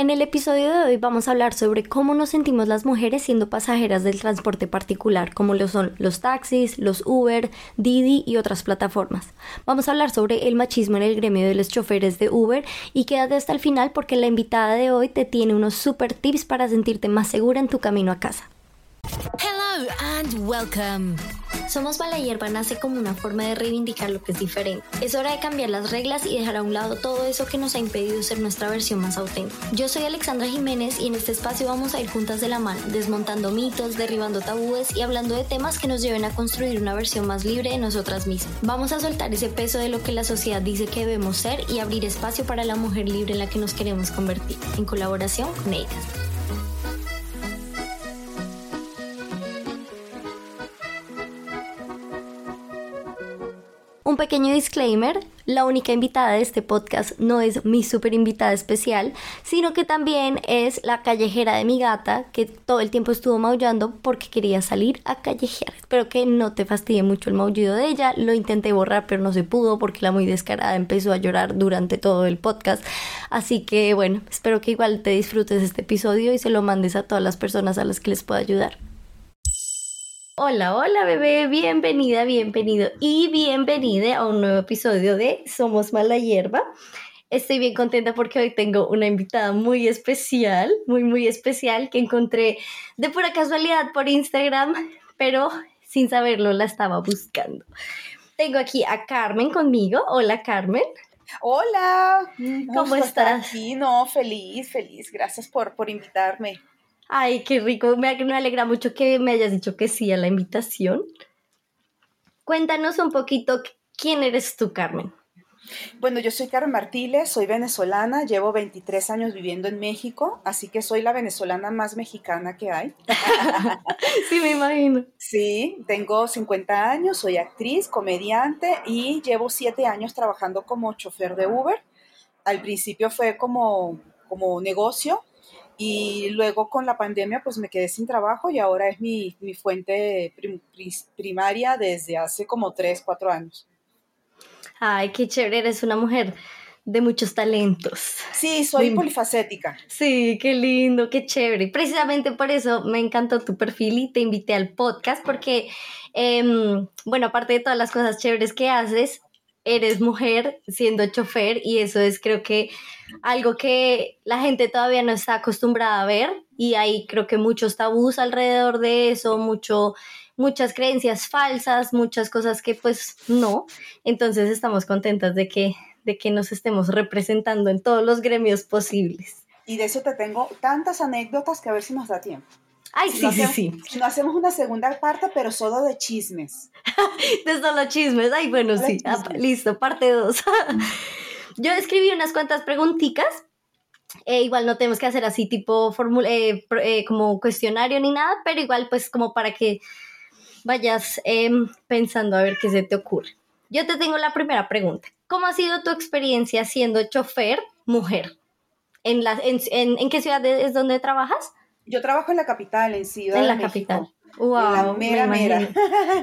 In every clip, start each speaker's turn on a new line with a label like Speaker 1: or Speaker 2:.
Speaker 1: En el episodio de hoy vamos a hablar sobre cómo nos sentimos las mujeres siendo pasajeras del transporte particular, como lo son los taxis, los Uber, Didi y otras plataformas. Vamos a hablar sobre el machismo en el gremio de los choferes de Uber y quédate hasta el final porque la invitada de hoy te tiene unos super tips para sentirte más segura en tu camino a casa.
Speaker 2: Hello and welcome.
Speaker 1: Somos Mala Hierba nace como una forma de reivindicar lo que es diferente. Es hora de cambiar las reglas y dejar a un lado todo eso que nos ha impedido ser nuestra versión más auténtica. Yo soy Alexandra Jiménez y en este espacio vamos a ir juntas de la mano, desmontando mitos, derribando tabúes y hablando de temas que nos lleven a construir una versión más libre de nosotras mismas. Vamos a soltar ese peso de lo que la sociedad dice que debemos ser y abrir espacio para la mujer libre en la que nos queremos convertir, en colaboración con ellas. Un pequeño disclaimer, la única invitada de este podcast no es mi super invitada especial, sino que también es la callejera de mi gata que todo el tiempo estuvo maullando porque quería salir a callejear. Espero que no te fastidie mucho el maullido de ella, lo intenté borrar pero no se pudo porque la muy descarada empezó a llorar durante todo el podcast. Así que bueno, espero que igual te disfrutes este episodio y se lo mandes a todas las personas a las que les pueda ayudar. Hola, hola bebé, bienvenida, bienvenido y bienvenida a un nuevo episodio de Somos Mala Hierba. Estoy bien contenta porque hoy tengo una invitada muy especial, muy, muy especial que encontré de pura casualidad por Instagram, pero sin saberlo la estaba buscando. Tengo aquí a Carmen conmigo. Hola Carmen.
Speaker 3: Hola,
Speaker 1: ¿cómo estás?
Speaker 3: Aquí, no, feliz, feliz. Gracias por, por invitarme.
Speaker 1: Ay, qué rico. Me, alegra mucho que me hayas dicho que sí a la invitación. Cuéntanos un poquito quién eres tú, Carmen.
Speaker 3: Bueno, yo soy Carmen Martínez, soy venezolana, llevo 23 años viviendo en México, así que soy la venezolana más mexicana que hay.
Speaker 1: sí, me imagino.
Speaker 3: Sí, tengo 50 años, soy actriz, comediante y llevo 7 años trabajando como chofer de Uber. Al principio fue como, como negocio, y luego con la pandemia pues me quedé sin trabajo y ahora es mi, fuente primaria desde hace como 3, 4 años.
Speaker 1: Ay, qué chévere, eres una mujer de muchos talentos.
Speaker 3: Sí, soy polifacética.
Speaker 1: Sí, qué lindo, qué chévere. Precisamente por eso me encantó tu perfil y te invité al podcast porque, em, bueno, aparte de todas las cosas chéveres que haces, eres mujer siendo chofer y eso es creo que algo que la gente todavía no está acostumbrada a ver y hay creo que muchos tabús alrededor de eso, mucho muchas creencias falsas, muchas cosas que pues no. Entonces estamos contentas de que de que nos estemos representando en todos los gremios posibles.
Speaker 3: Y de eso te tengo tantas anécdotas que a ver si nos da tiempo.
Speaker 1: Ay, sí, sí, sí.
Speaker 3: No hacemos una segunda parte, pero solo de chismes.
Speaker 1: de solo chismes. Ay, bueno, sí. Ah, listo, parte dos. Yo escribí unas cuantas preguntitas. Eh, igual no tenemos que hacer así tipo eh, eh, como cuestionario ni nada, pero igual pues como para que vayas em, pensando a ver qué se te ocurre. Yo te tengo la primera pregunta. ¿Cómo ha sido tu experiencia siendo chofer mujer? ¿En, la, en, en qué ciudad es donde trabajas?
Speaker 3: Yo trabajo en la capital, en Ciudad
Speaker 1: en
Speaker 3: la
Speaker 1: capital.
Speaker 3: Wow, la mera mera.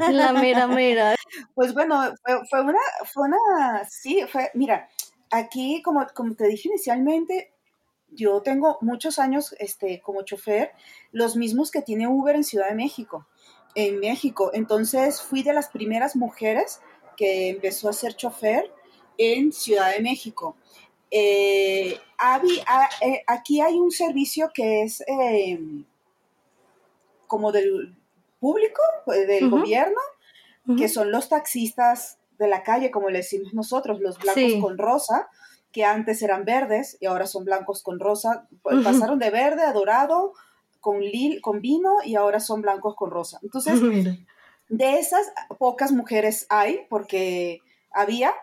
Speaker 1: La mera mera.
Speaker 3: Pues bueno, fue, una, fue una, sí, fue, mira, aquí como, como te dije inicialmente, yo tengo muchos años este, como chofer, los mismos que tiene Uber en Ciudad de México, en México. Entonces fui de las primeras mujeres que empezó a ser chofer en Ciudad de México. Eh, eh, aquí hay un servicio que es em, como del público, pues, del gobierno, que son los taxistas de la calle, como le decimos nosotros, los blancos con rosa, que antes eran verdes y ahora son blancos con rosa. Pues, pasaron de verde a dorado con, lil, con vino y ahora son blancos con rosa. Entonces, de esas pocas mujeres hay, porque había,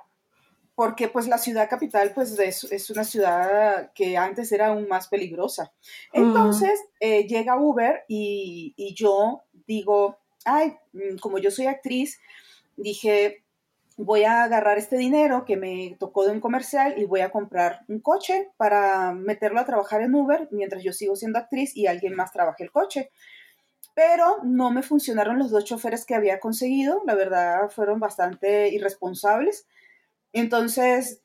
Speaker 3: porque pues la ciudad capital pues es, una ciudad que antes era aún más peligrosa. Entonces eh, llega Uber y, yo digo, ay, mm, como yo soy actriz, dije, voy a agarrar este dinero que me tocó de un comercial y voy a comprar un coche para meterlo a trabajar en Uber mientras yo sigo siendo actriz y alguien más trabaje el coche. Pero no me funcionaron los dos choferes que había conseguido, la verdad fueron bastante irresponsables entonces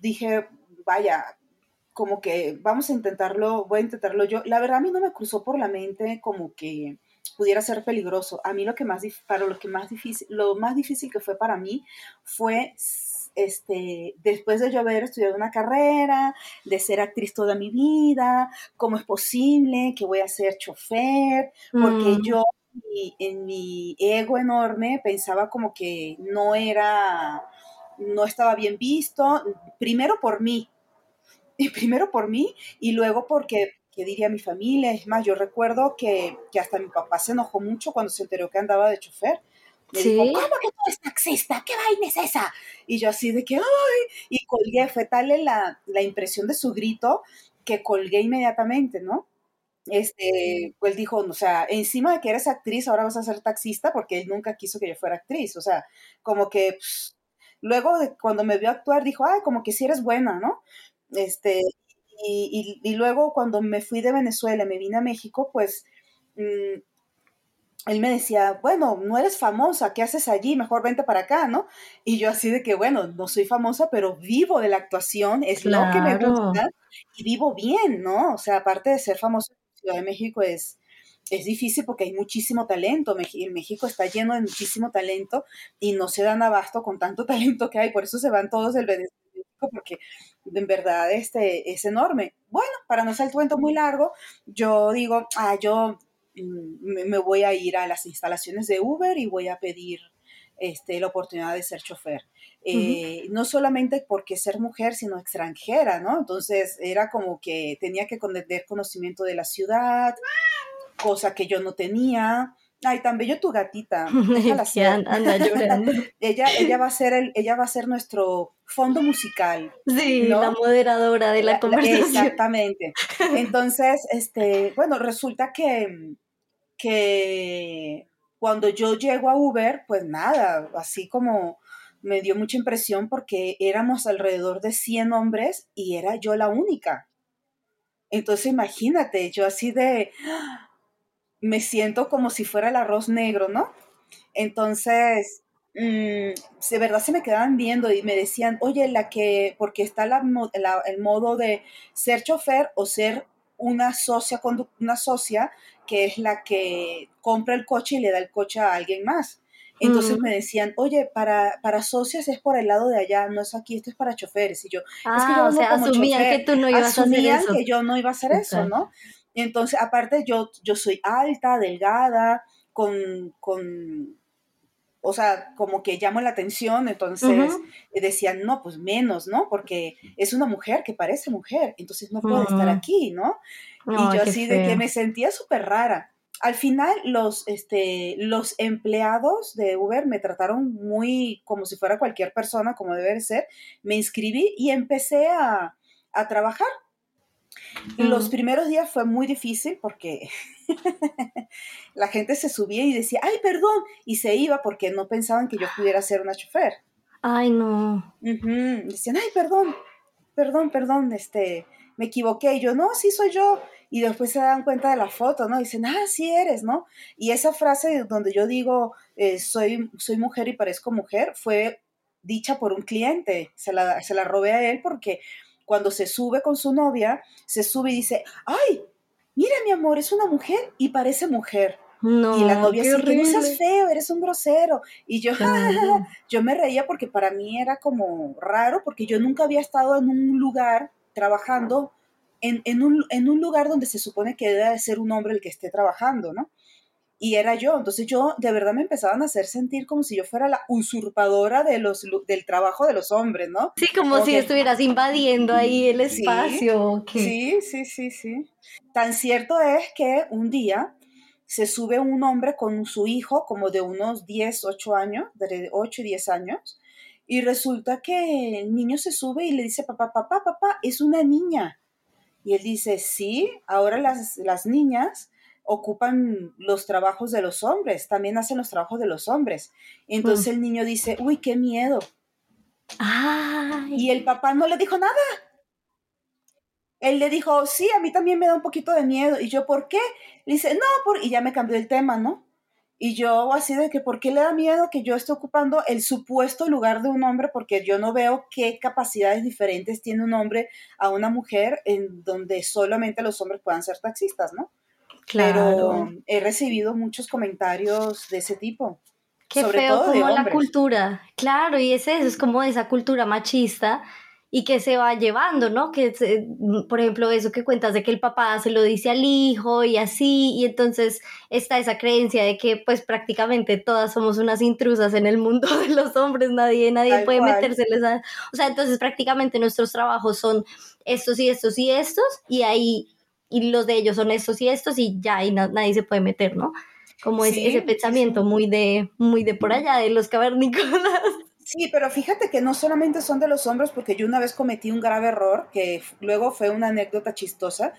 Speaker 3: dije, vaya, como que vamos a intentarlo, voy a intentarlo yo. La verdad a mí no me cruzó por la mente como que pudiera ser peligroso. A mí lo que más, para lo que más difícil, lo más difícil que fue para mí fue este, después de yo haber estudiado una carrera, de ser actriz toda mi vida, cómo es posible que voy a ser chofer, porque mm. yo en mi ego enorme pensaba como que no era, no estaba bien visto, primero por mí, y primero por mí y luego porque ¿qué diría mi familia? Es más, yo recuerdo que, que, hasta mi papá se enojó mucho cuando se enteró que andaba de chofer. Me dijo, ¿cómo que tú eres taxista? ¿Qué vaina es esa? Y yo así de que, ¡ay! Y colgué, fue tal la, la impresión de su grito que colgué inmediatamente, ¿no? Este, pues él dijo, o sea, encima de que eres actriz, ahora vas a ser taxista, porque él nunca quiso que yo fuera actriz, o sea, como que pues, luego de cuando me vio actuar, dijo, ay, como que si eres buena, ¿no? Este, y, y, luego cuando me fui de Venezuela, me vine a México, pues mm, él me decía, bueno, no eres famosa, ¿qué haces allí? Mejor vente para acá, ¿no? Y yo así de que, bueno, no soy famosa, pero vivo de la actuación, es lo que me gusta y vivo bien, ¿no? O sea, aparte de ser famosa en Ciudad de México es, es difícil porque hay muchísimo talento. México está lleno de muchísimo talento y no se dan abasto con tanto talento que hay, por eso se van todos del Venezuela porque en verdad este, es enorme. Bueno, para no ser el cuento muy largo, yo digo, ah, yo mm, me voy a ir a las instalaciones de Uber y voy a pedir este, la oportunidad de ser chofer. Eh, no solamente porque ser mujer, sino extranjera, ¿no? Entonces era como que tenía que tener conocimiento de la ciudad, cosa que yo no tenía. Ay, tan bello tu gatita.
Speaker 1: anda llorando.
Speaker 3: ella, ella, va a ser el, ella va a ser nuestro fondo musical.
Speaker 1: Sí, la moderadora de la, conversación.
Speaker 3: exactamente. Entonces, este, bueno, resulta que, que cuando yo llego a Uber, pues nada, así como me dio mucha impresión porque éramos alrededor de 100 hombres y era yo la única. Entonces imagínate, yo así de, me siento como si fuera el arroz negro, ¿no? Entonces, mm, de verdad se me quedaban viendo y me decían, oye, la que, porque está la, el modo de ser chofer o ser una socia, una socia que es la que compra el coche y le da el coche a alguien más. Entonces me decían, oye, para, para socias es por el lado de allá, no es aquí, esto es para choferes. Y yo,
Speaker 1: es que yo ah, o sea, asumían que tú no ibas a hacer eso.
Speaker 3: que yo no iba a hacer eso, ¿no? Entonces, aparte, yo, yo soy alta, delgada, con, con, o sea, como que llamo la atención, entonces decían, no, pues menos, ¿no? Porque es una mujer que parece mujer, entonces no puede estar aquí, ¿no? y yo así de que me sentía súper rara. Al final, los, este, los empleados de Uber me trataron muy como si fuera cualquier persona, como debe ser. Me inscribí y empecé a, a trabajar. Los primeros días fue muy difícil porque la gente se subía y decía, ay, perdón, y se iba porque no pensaban que yo pudiera ser una chofer.
Speaker 1: Ay, no.
Speaker 3: Decían, ay, perdón, perdón, perdón, este, me equivoqué. Y yo, no, sí soy yo. Y después se dan cuenta de la foto, ¿no? dicen, ah, sí eres, ¿no? Y esa frase donde yo digo, eh, soy, soy mujer y parezco mujer, fue dicha por un cliente. Se la, se la robé a él porque cuando se sube con su novia, se sube y dice, ay, mira mi amor, es una mujer y parece mujer.
Speaker 1: No,
Speaker 3: y la novia dice, que no seas feo, eres un grosero. Y yo, yo me reía porque para mí era como raro, porque yo nunca había estado en un lugar trabajando, en, en, un, en un lugar donde se supone que debe ser un hombre el que esté trabajando, ¿no? Y era yo. Entonces yo de verdad me empezaban a hacer sentir como si yo fuera la usurpadora de los, del trabajo de los hombres, ¿no?
Speaker 1: Sí, como, si estuvieras invadiendo ahí el espacio.
Speaker 3: Sí, sí, sí, sí, Tan cierto es que un día se sube un hombre con su hijo como de unos 10, 8 años, de 8 y 10 años, y resulta que el niño se sube y le dice, papá, papá, papá, es una niña. Y él dice, sí, ahora las, las niñas ocupan los trabajos de los hombres, también hacen los trabajos de los hombres. Entonces mm. el niño dice, uy, qué miedo. Y el papá no le dijo nada. Él le dijo, sí, a mí también me da un poquito de miedo. Y yo, ¿por qué? Le dice, no, por... y ya me cambió el tema, ¿no? Y yo así de que, ¿por qué le da miedo que yo esté ocupando el supuesto lugar de un hombre? Porque yo no veo qué capacidades diferentes tiene un hombre a una mujer en donde solamente los hombres puedan ser taxistas, ¿no? Claro. Pero he recibido muchos comentarios de ese tipo.
Speaker 1: Qué sobre feo todo como la cultura. Claro, y es eso, es como esa cultura machista y que se va llevando, ¿no? Que, por ejemplo, eso que cuentas de que el papá se lo dice al hijo y así, y entonces está esa creencia de que pues prácticamente todas somos unas intrusas en el mundo de los hombres, nadie, nadie puede metérseles a... O sea, entonces prácticamente nuestros trabajos son estos y estos y estos, y ahí, y los de ellos son estos y estos, y ya, y nadie se puede meter, ¿no? Como ese pensamiento muy de, muy de por allá, de los cavernícolas.
Speaker 3: Sí, pero fíjate que no solamente son de los hombres, porque yo una vez cometí un grave error, que luego fue una anécdota chistosa.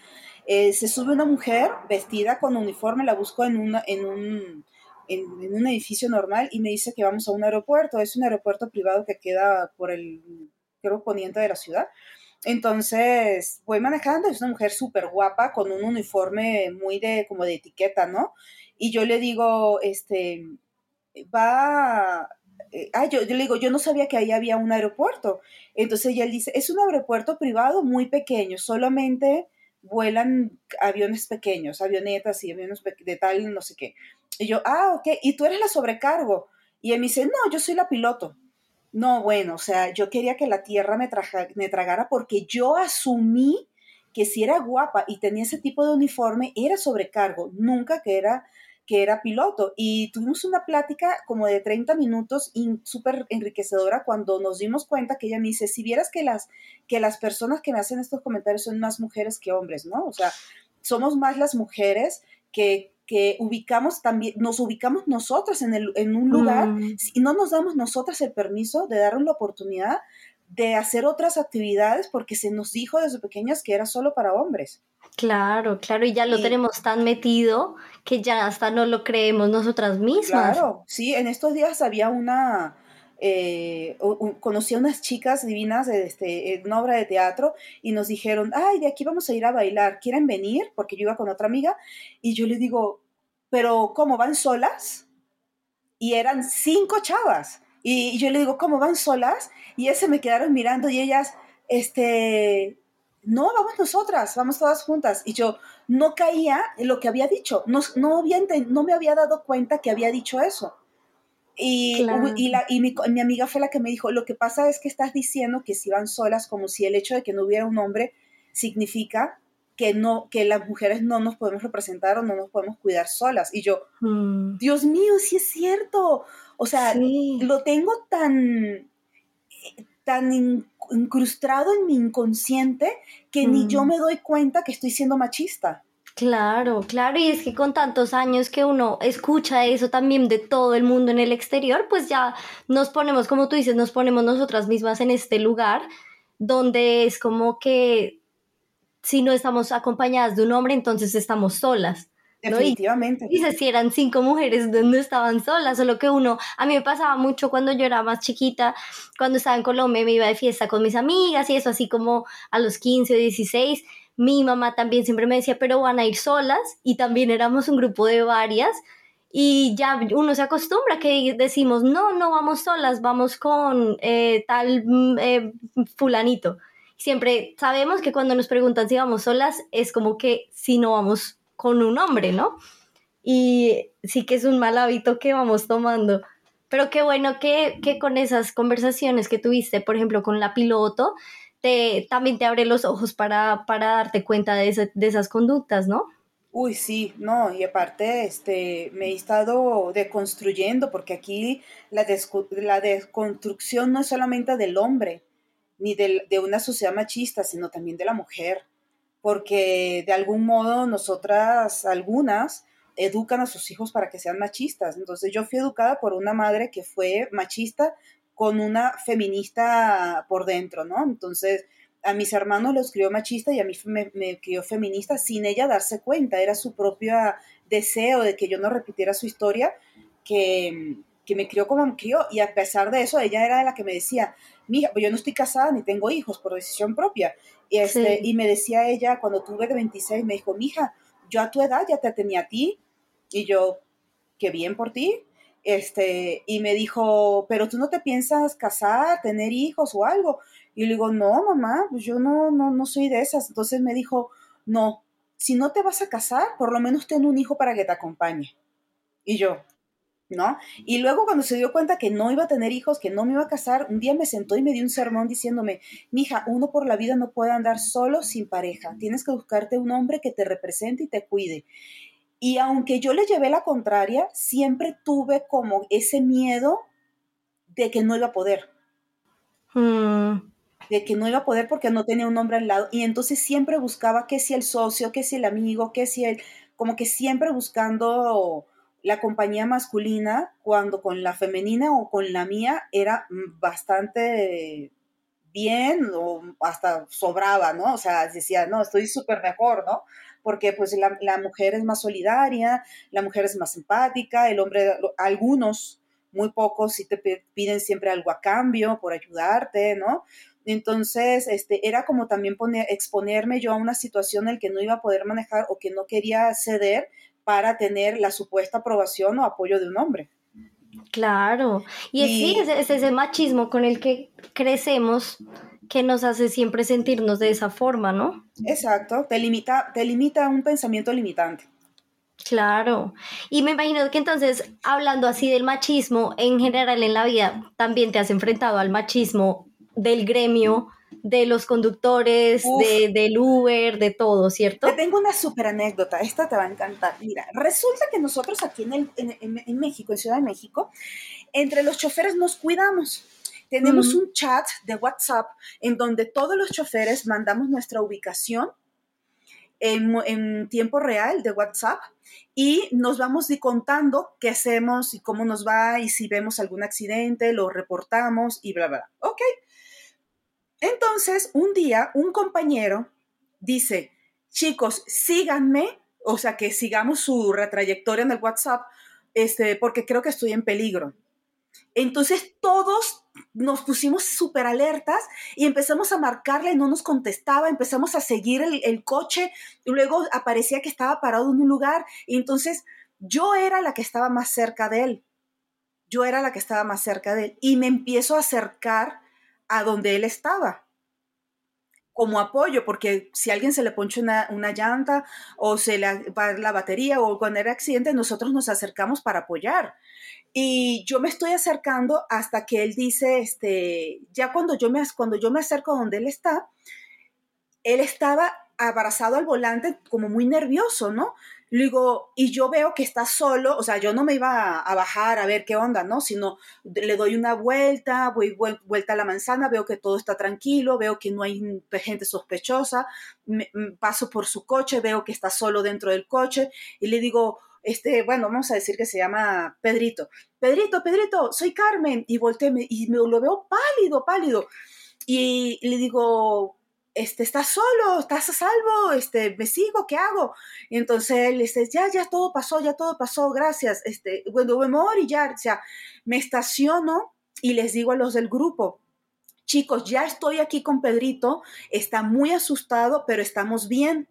Speaker 3: Eh, se sube una mujer vestida con uniforme, la busco en, una, en, un, en, un edificio normal y me dice que vamos a un aeropuerto. Es un aeropuerto privado que queda por el, creo, poniente de la ciudad. Entonces voy manejando, es una mujer súper guapa con un uniforme muy de como de etiqueta, ¿no? Y yo le digo, este, va, eh, ah, yo, le digo, yo no sabía que ahí había un aeropuerto. Entonces ella dice, es un aeropuerto privado muy pequeño, solamente vuelan aviones pequeños, avionetas y aviones de tal, no sé qué. Y yo, ah, ok, y tú eres la sobrecargo. Y él me dice, no, yo soy la piloto. No, bueno, o sea, yo quería que la tierra me, me tragara porque yo asumí que si era guapa y tenía ese tipo de uniforme, era sobrecargo, nunca que era que era piloto. Y tuvimos una plática como de 30 minutos súper enriquecedora cuando nos dimos cuenta que ella me dice, si vieras que las, que las personas que me hacen estos comentarios son más mujeres que hombres, ¿no? O sea, somos más las mujeres que, que ubicamos también, nos ubicamos nosotras en, el, en un lugar mm. y no nos damos nosotras el permiso de darle la oportunidad de hacer otras actividades porque se nos dijo desde pequeñas que era solo para hombres.
Speaker 1: Claro, claro, y ya lo tenemos tan metido que ya hasta no lo creemos nosotras mismas.
Speaker 3: Claro, sí, en estos días había una, eh, conocí a unas chicas divinas de este, en una obra de teatro y nos dijeron, ay, de aquí vamos a ir a bailar, ¿quieren venir? Porque yo iba con otra amiga y yo le digo, pero ¿cómo van solas? Y eran cinco chavas. Y yo le digo, ¿cómo van solas? Y ellas se me quedaron mirando y ellas, este, no, vamos nosotras, vamos todas juntas. Y yo no caía en lo que había dicho, no, no, había, no me había dado cuenta que había dicho eso. Y, y, la, y mi, mi, amiga fue la que me dijo, lo que pasa es que estás diciendo que si van solas, como si el hecho de que no hubiera un hombre significa que, no, que las mujeres no nos podemos representar o no nos podemos cuidar solas. Y yo, mm. Dios mío, sí es cierto. O sea, lo tengo tan, tan incrustado en mi inconsciente que ni yo mm. me doy cuenta que estoy siendo machista.
Speaker 1: Claro, claro, y es que con tantos años que uno escucha eso también de todo el mundo en el exterior, pues ya nos ponemos, como tú dices, nos ponemos nosotras mismas en este lugar donde es como que si no estamos acompañadas de un hombre, entonces estamos solas.
Speaker 3: Definitivamente.
Speaker 1: Y, dice, si eran cinco mujeres, donde estaban solas? Solo que uno, a mí me pasaba mucho cuando yo era más chiquita, cuando estaba en Colombia, me iba de fiesta con mis amigas y eso, así como a los 15 o 16. Mi mamá también siempre me decía, pero van a ir solas y también éramos un grupo de varias y ya uno se acostumbra que decimos, no, no vamos solas, vamos con eh, tal mm, eh, fulanito. Siempre sabemos que cuando nos preguntan si vamos solas es como que si no vamos con un hombre, ¿no? Y sí que es un mal hábito que vamos tomando. Pero qué bueno que, con esas conversaciones que tuviste, por ejemplo, con la piloto, te, también te abre los ojos para, para darte cuenta de, esas conductas, ¿no?
Speaker 3: Uy, sí, no, y aparte este, me he estado deconstruyendo porque aquí la, la desconstrucción no es solamente del hombre, ni de una sociedad machista, sino también de la mujer porque de algún modo nosotras, algunas, educan a sus hijos para que sean machistas. Entonces yo fui educada por una madre que fue machista con una feminista por dentro, ¿no? Entonces a mis hermanos los crió machista y a mí me, me crió feminista sin ella darse cuenta. Era su propio deseo de que yo no repitiera su historia que, que me crió como me crió. Y a pesar de eso, ella era la que me decía, mija, pues yo no estoy casada ni tengo hijos por decisión propia. Y, este, y me decía ella, cuando tuve de 26, me dijo, mija, yo a tu edad ya te tenía a ti. Y yo, qué bien por ti. Este, y me dijo, pero tú no te piensas casar, tener hijos o algo. Y le digo, no, mamá, pues yo no, no, no soy de esas. Entonces me dijo, no, si no te vas a casar, por lo menos ten un hijo para que te acompañe. Y yo, ¿no? Y luego cuando se dio cuenta que no iba a tener hijos, que no me iba a casar, un día me sentó y me dio un sermón diciéndome, mija, uno por la vida no puede andar solo sin pareja, tienes que buscarte un hombre que te represente y te cuide. Y aunque yo le llevé la contraria, siempre tuve como ese miedo de que no iba a poder.
Speaker 1: Mm,
Speaker 3: De que no iba a poder porque no tenía un hombre al lado. Y entonces siempre buscaba que si el socio, que si el amigo, que si el... Como que siempre buscando la compañía masculina cuando con la femenina o con la mía era bastante bien o hasta sobraba, ¿no? O sea, decía, no, estoy súper mejor, ¿no? Porque pues la, la, mujer es más solidaria, la mujer es más empática, el hombre, algunos, muy pocos, sí te piden siempre algo a cambio por ayudarte, ¿no? Entonces, este, era como también poner, exponerme yo a una situación en la que no iba a poder manejar o que no quería ceder para tener la supuesta aprobación o apoyo de un hombre.
Speaker 1: Claro, y, y sí, es, es, ese machismo con el que crecemos que nos hace siempre sentirnos de esa forma, ¿no?
Speaker 3: Exacto, te limita, te limita un pensamiento limitante.
Speaker 1: Claro, y me imagino que entonces, hablando así del machismo, en general en la vida, también te has enfrentado al machismo del gremio, de los conductores, de, del Uber, de todo, ¿cierto?
Speaker 3: Te tengo una súper anécdota, esta te va a encantar. Mira, resulta que nosotros aquí en, el, en, en, en, México, en Ciudad de México, entre los choferes nos cuidamos. Tenemos un chat de WhatsApp en donde todos los choferes mandamos nuestra ubicación en, en, tiempo real de WhatsApp y nos vamos contando qué hacemos y cómo nos va y si vemos algún accidente, lo reportamos y bla, bla. Ok. Entonces, un día, un compañero dice, chicos, síganme, o sea, que sigamos su trayectoria en el WhatsApp, este, porque creo que estoy en peligro. Entonces, todos nos pusimos súper alertas y empezamos a marcarle y no nos contestaba, empezamos a seguir el, el, coche y luego aparecía que estaba parado en un lugar y entonces yo era la que estaba más cerca de él, yo era la que estaba más cerca de él y me empiezo a acercar a donde él estaba como apoyo, porque si alguien se le poncha una, una, llanta o se le va la batería o cuando era accidente, nosotros nos acercamos para apoyar. Y yo me estoy acercando hasta que él dice, este, ya cuando yo me, cuando yo me acerco a donde él está, él estaba abrazado al volante como muy nervioso, ¿no? Le digo, y yo veo que está solo, o sea, yo no me iba a, bajar a ver qué onda, ¿no? Sino le doy una vuelta, voy vuelta a la manzana, veo que todo está tranquilo, veo que no hay gente sospechosa, me, paso por su coche, veo que está solo dentro del coche y le digo, este, bueno, vamos a decir que se llama Pedrito. Pedrito, Pedrito, soy Carmen. Y volteé y me lo veo pálido, pálido. Y le digo, este, ¿estás solo? ¿Estás a salvo? Este, ¿me sigo? ¿Qué hago? Y entonces él dice, ya, ya todo pasó, ya todo pasó, gracias. Este, bueno, voy a ya, o sea, me estaciono y les digo a los del grupo, chicos, ya estoy aquí con Pedrito, está muy asustado, pero estamos bien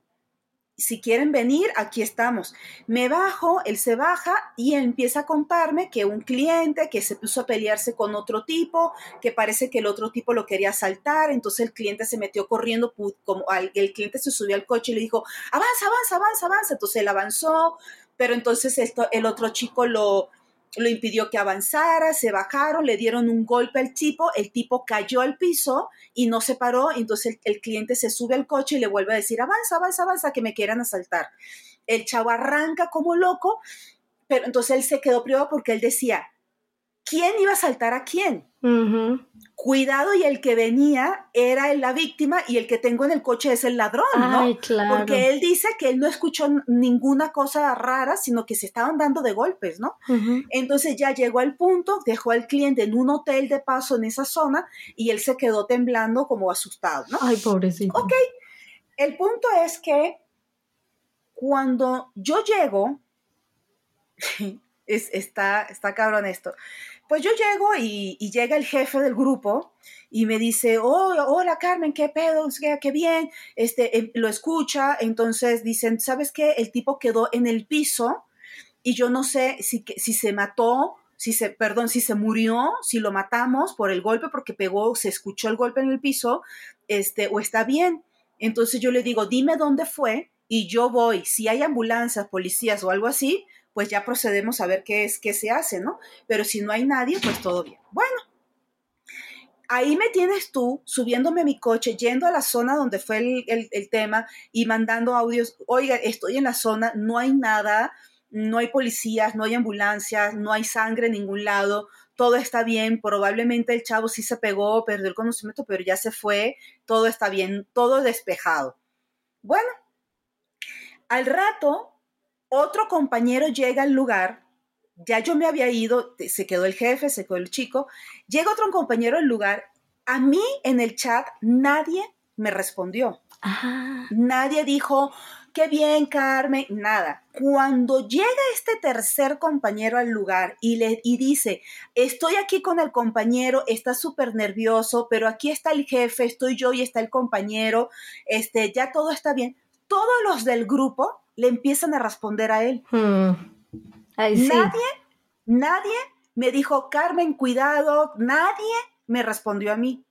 Speaker 3: si quieren venir, aquí estamos. Me bajo, él se baja y empieza a contarme que un cliente que se puso a pelearse con otro tipo, que parece que el otro tipo lo quería asaltar, entonces el cliente se metió corriendo, como el cliente se subió al coche y le dijo, avanza, avanza, avanza, avanza. Entonces él avanzó, pero entonces esto, el otro chico lo, lo impidió que avanzara, se bajaron, le dieron un golpe al tipo, el tipo cayó al piso y no se paró, entonces el, el, cliente se sube al coche y le vuelve a decir, avanza, avanza, avanza, que me quieran asaltar. El chavo arranca como loco, pero entonces él se quedó privado porque él decía, ¿quién iba a asaltar a quién?
Speaker 1: Uh -huh.
Speaker 3: Cuidado y el que venía era la víctima y el que tengo en el coche es el ladrón,
Speaker 1: Ay,
Speaker 3: ¿no?
Speaker 1: Claro.
Speaker 3: Porque él dice que él no escuchó ninguna cosa rara, sino que se estaban dando de golpes, ¿no?
Speaker 1: Uh -huh.
Speaker 3: Entonces ya llegó al punto, dejó al cliente en un hotel de paso en esa zona y él se quedó temblando como asustado, ¿no?
Speaker 1: Ay, pobrecito.
Speaker 3: Ok, el punto es que cuando yo llego, es, está, está cabrón esto. Pues yo llego y, llega el jefe del grupo y me dice, oh, hola Carmen, qué pedo, qué, bien, este, eh, lo escucha, entonces dicen, ¿sabes qué? El tipo quedó en el piso y yo no sé si, si se mató, si se, perdón, si se murió, si lo matamos por el golpe porque pegó, se escuchó el golpe en el piso, este, o está bien. Entonces yo le digo, dime dónde fue y yo voy. Si hay ambulancias, policías o algo así, pues ya procedemos a ver qué es, qué se hace, ¿no? Pero si no hay nadie, pues todo bien. Bueno, ahí me tienes tú subiéndome a mi coche, yendo a la zona donde fue el, el, tema y mandando audios, oiga, estoy en la zona, no hay nada, no hay policías, no hay ambulancias, no hay sangre en ningún lado, todo está bien, probablemente el chavo sí se pegó, perdió el conocimiento, pero ya se fue, todo está bien, todo despejado. Bueno, al rato, otro compañero llega al lugar, ya yo me había ido, se quedó el jefe, se quedó el chico, llega otro compañero al lugar, a mí en el chat nadie me respondió. Nadie dijo, qué bien, Carmen, nada. Cuando llega este tercer compañero al lugar y le y dice, estoy aquí con el compañero, está súper nervioso, pero aquí está el jefe, estoy yo y está el compañero, este, ya todo está bien. Todos los del grupo le empiezan a responder a él. Hmm. Nadie, nadie me dijo, Carmen, cuidado, nadie me respondió a mí.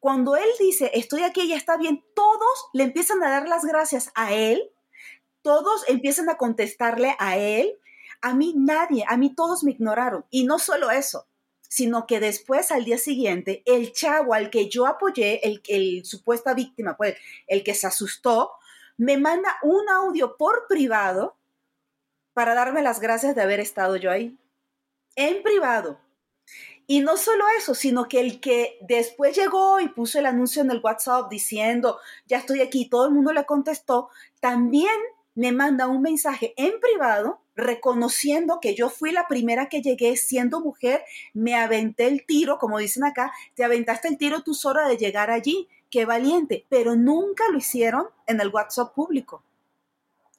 Speaker 3: Cuando él dice, estoy aquí, y está bien, todos le empiezan a dar las gracias a él, todos empiezan a contestarle a él, a mí nadie, a mí todos me ignoraron. Y no solo eso, sino que después al día siguiente, el chavo al que yo apoyé, el, el supuesta víctima, pues el que se asustó, me manda un audio por privado para darme las gracias de haber estado yo ahí. En privado. Y no solo eso, sino que el que después llegó y puso el anuncio en el WhatsApp diciendo, ya estoy aquí, todo el mundo le contestó, también me manda un mensaje en privado reconociendo que yo fui la primera que llegué siendo mujer, me aventé el tiro, como dicen acá, te aventaste el tiro tú sola de llegar allí, qué valiente, pero nunca lo hicieron en el WhatsApp público.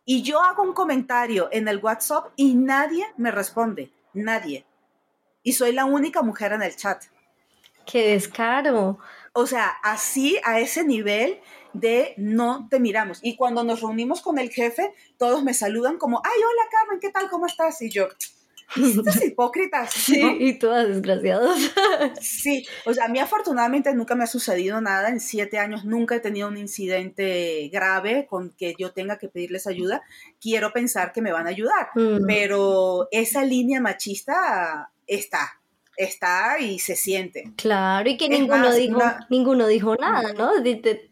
Speaker 3: Y yo hago un comentario en el WhatsApp y nadie me responde, nadie y soy la única mujer en el chat.
Speaker 1: ¡Qué descaro!
Speaker 3: O sea, así a ese nivel de no te miramos. Y cuando nos reunimos con el jefe, todos me saludan como, ay, hola Carmen, ¿qué tal? ¿Cómo estás? Y yo, estas hipócritas.
Speaker 1: Sí, y todas desgraciadas.
Speaker 3: Sí, o sea, a mí afortunadamente nunca me ha sucedido nada. En siete años nunca he tenido un incidente grave con que yo tenga que pedirles ayuda. Quiero pensar que me van a ayudar, mm. pero esa línea machista está, está y se siente.
Speaker 1: Claro, y que ninguno, dijo, ninguno dijo nada, ¿no?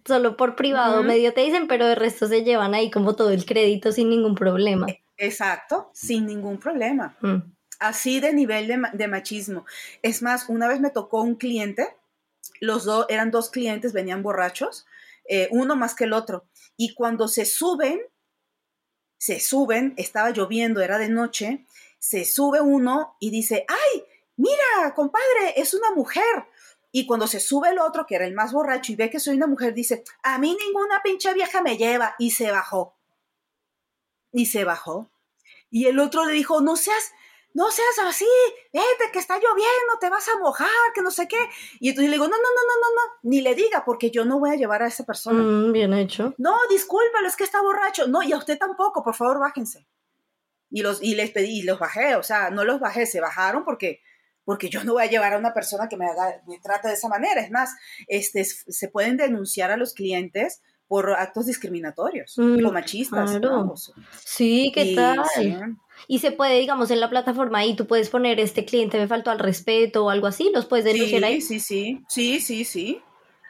Speaker 1: Solo por privado medio te dicen, pero de resto se llevan ahí como todo el crédito sin ningún problema.
Speaker 3: Exacto, sin ningún problema. Mm. Así de nivel de, machismo. Es más, una vez me tocó un cliente, los dos eran dos clientes, venían borrachos, eh, uno más que el otro. Y cuando se suben, se suben, estaba lloviendo, era de noche, se sube uno y dice, ay, mira, compadre, es una mujer. Y cuando se sube el otro, que era el más borracho, y ve que soy una mujer, dice, a mí ninguna pinche vieja me lleva. Y se bajó. Y se bajó. Y el otro le dijo, no seas, no seas así, vete, que está lloviendo, te vas a mojar, que no sé qué. Y entonces le digo, no, no, no, no, no, no, ni le diga, porque yo no voy a llevar a esa persona.
Speaker 1: Mm, bien hecho.
Speaker 3: No, discúlpalo, es que está borracho. No, y a usted tampoco, por favor, bájense y, los, y les pedí, y los bajé, o sea, no los bajé, se bajaron porque, porque yo no voy a llevar a una persona que me, haga, me trate de esa manera. Es más, este, se pueden denunciar a los clientes por actos discriminatorios mm, o machistas.
Speaker 1: Sí, ¿qué tal? Y se puede, digamos, en la plataforma ahí tú puedes poner este cliente me faltó al respeto o algo así, los puedes denunciar ahí.
Speaker 3: Sí, sí, sí, sí, sí.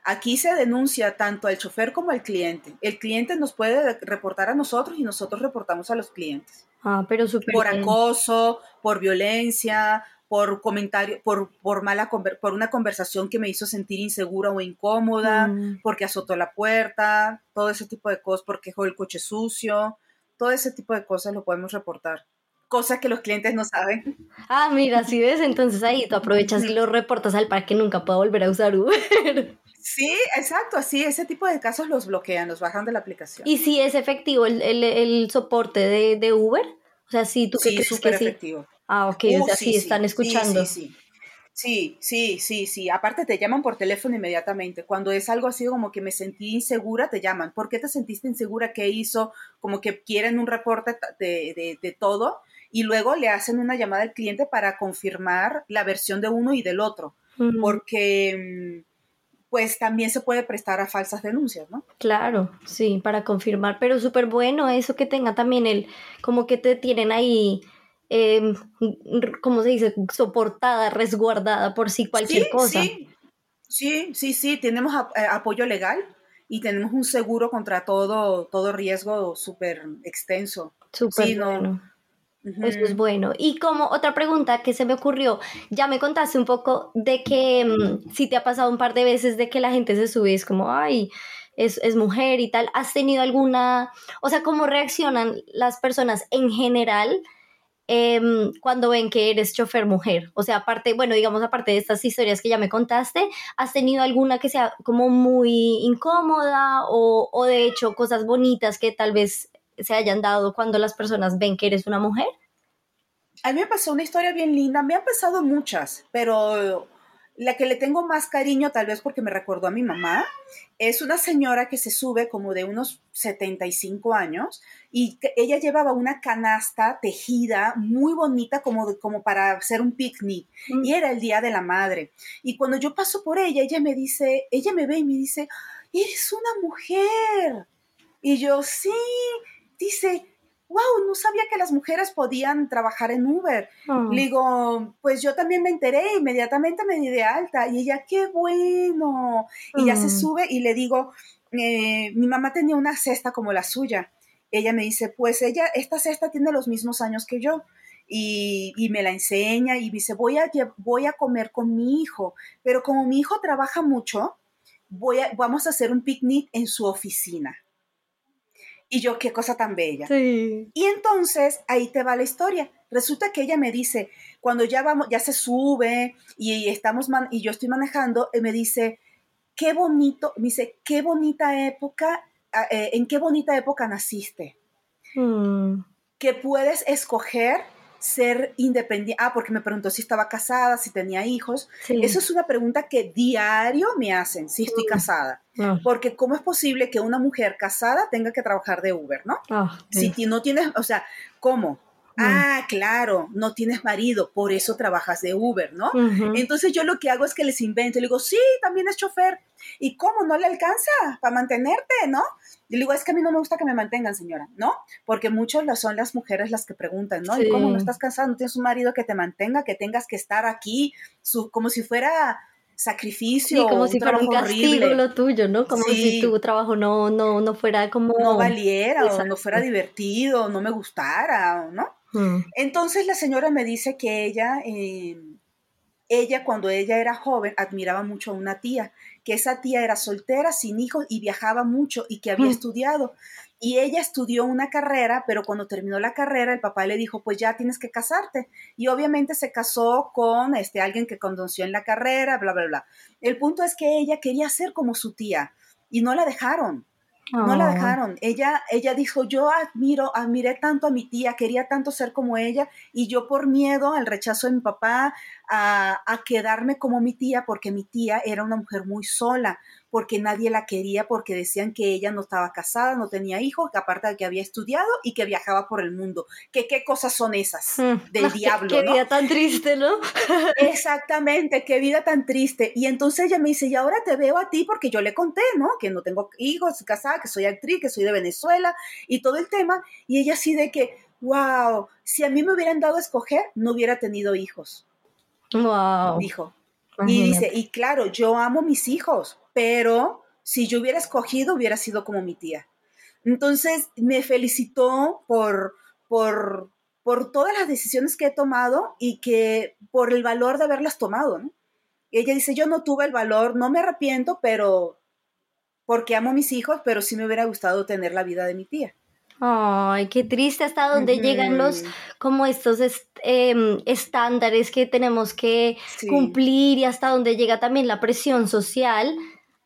Speaker 3: Aquí se denuncia tanto al chofer como al cliente. El cliente nos puede reportar a nosotros y nosotros reportamos a los clientes.
Speaker 1: Ah, pero
Speaker 3: Por acoso, por violencia, por comentario, por, por mala por una conversación que me hizo sentir insegura o incómoda, mm. porque azotó la puerta, todo ese tipo de cosas, porque dejó el coche sucio, todo ese tipo de cosas lo podemos reportar. Cosas que los clientes no saben.
Speaker 1: Ah, mira, si ves, entonces ahí tú aprovechas y lo reportas al para que nunca pueda volver a usar Uber.
Speaker 3: Sí, exacto, así, ese tipo de casos los bloquean, los bajan de la aplicación.
Speaker 1: ¿Y si es efectivo el, soporte de, Uber? O sea, si tú
Speaker 3: sí, súper efectivo.
Speaker 1: Ah, ok, o sea, sí, están escuchando.
Speaker 3: Sí, sí, sí, sí, sí, Aparte te llaman por teléfono inmediatamente. Cuando es algo así como que me sentí insegura, te llaman. ¿Por qué te sentiste insegura? ¿Qué hizo? Como que quieren un reporte de, de todo y luego le hacen una llamada al cliente para confirmar la versión de uno y del otro, porque mm, pues también se puede prestar a falsas denuncias, ¿no?
Speaker 1: Claro, sí, para confirmar, pero súper bueno eso que tenga también el, como que te tienen ahí, eh, ¿cómo se dice? Soportada, resguardada por si cualquier cosa.
Speaker 3: Sí, sí, sí, sí, tenemos eh, apoyo legal y tenemos un seguro contra todo, todo riesgo súper extenso.
Speaker 1: Súper bueno. Eso es bueno. Y como otra pregunta que se me ocurrió, ya me contaste un poco de que mm, si te ha pasado un par de veces de que la gente se sube y es como, ay, es, es, mujer y tal. ¿Has tenido alguna, o sea, cómo reaccionan las personas en general em, cuando ven que eres chofer mujer? O sea, aparte, bueno, digamos, aparte de estas historias que ya me contaste, ¿has tenido alguna que sea como muy incómoda o, o de hecho cosas bonitas que tal vez se hayan dado cuando las personas ven que eres una mujer?
Speaker 3: A mí me pasó una historia bien linda, me han pasado muchas, pero la que le tengo más cariño, tal vez porque me recordó a mi mamá, es una señora que se sube como de unos 75 años y ella llevaba una canasta tejida muy bonita como, como para hacer un picnic mm. y era el Día de la Madre. Y cuando yo paso por ella, ella me dice, ella me ve y me dice, eres una mujer. Y yo, sí, dice, wow, no sabía que las mujeres podían trabajar en Uber. Ah. Le digo, pues yo también me enteré, inmediatamente me di de alta. Y ella, qué bueno. Y ya se ah. sube y le digo, eh, mi mamá tenía una cesta como la suya. Ella me dice, pues ella, esta cesta tiene los mismos años que yo. Y, y, me la enseña y dice, voy a, voy a comer con mi hijo, pero como mi hijo trabaja mucho, voy a, vamos a hacer un picnic en su oficina. Y yo, qué cosa tan bella. Y entonces ahí te va la historia. Resulta que ella me dice, cuando ya vamos, ya se sube y estamos y yo estoy manejando, me dice, qué bonito, me dice, qué bonita época, ah, eh, en qué bonita época naciste. Mm. Que puedes escoger ser independiente. Ah, porque me preguntó si estaba casada, si tenía hijos. Eso es una pregunta que diario me hacen, si estoy mm. casada. Ah. Porque ¿cómo es posible que una mujer casada tenga que trabajar de Uber, no? Ah, si no tienes, o sea, ¿cómo? Ah, claro, no tienes marido, por eso trabajas de Uber, ¿no? Entonces yo lo que hago es que les invento, le digo, sí, también es chofer. ¿Y cómo no le alcanza para mantenerte, no? Y le digo, es que a mí no me gusta que me mantengan, señora, ¿no? Porque muchos son las mujeres las que preguntan, ¿no? ¿Y cómo no estás cansada? ¿No tienes un marido que te mantenga, que tengas que estar aquí, su, como si fuera sacrificio.
Speaker 1: Sí, como si fuera un castigo lo tuyo, ¿no? Como si tu trabajo no, no, no fuera como...
Speaker 3: No valiera o no fuera divertido, no me gustara, ¿no? Mm. Entonces la señora me dice que ella, eh, ella cuando ella era joven admiraba mucho a una tía, que esa tía era soltera, sin hijos y viajaba mucho y que había mm. estudiado. Y ella estudió una carrera, pero cuando terminó la carrera, el papá le dijo, pues ya tienes que casarte. Y obviamente se casó con este, alguien que conoció en la carrera, bla, bla, bla. El punto es que ella quería ser como su tía y no la dejaron. No la dejaron. Ella, ella dijo, yo admiro, admiré tanto a mi tía, quería tanto ser como ella, y yo por miedo al rechazo de mi papá, a, a quedarme como mi tía, porque mi tía era una mujer muy sola, porque nadie la quería, porque decían que ella no estaba casada, no tenía hijos, que aparte de que había estudiado y que viajaba por el mundo. Que qué cosas son esas mm, del diablo.
Speaker 1: Qué, vida tan triste, ¿no?
Speaker 3: Exactamente, qué vida tan triste. Y entonces ella me dice, y ahora te veo a ti porque yo le conté, ¿no? Que no tengo hijos, casada, que soy actriz, que soy de Venezuela y todo el tema. Y ella así de que, wow, si a mí me hubieran dado a escoger, no hubiera tenido hijos.
Speaker 1: Wow.
Speaker 3: Dijo. Y dice, y claro, yo amo mis hijos, pero si yo hubiera escogido, hubiera sido como mi tía. Entonces me felicitó por, por, por todas las decisiones que he tomado y que por el valor de haberlas tomado. ¿no? ella dice, yo no tuve el valor, no me arrepiento, pero porque amo a mis hijos, pero sí me hubiera gustado tener la vida de mi tía.
Speaker 1: Ay, qué triste hasta dónde llegan los, como estos em, estándares que tenemos que cumplir y hasta dónde llega también la presión social,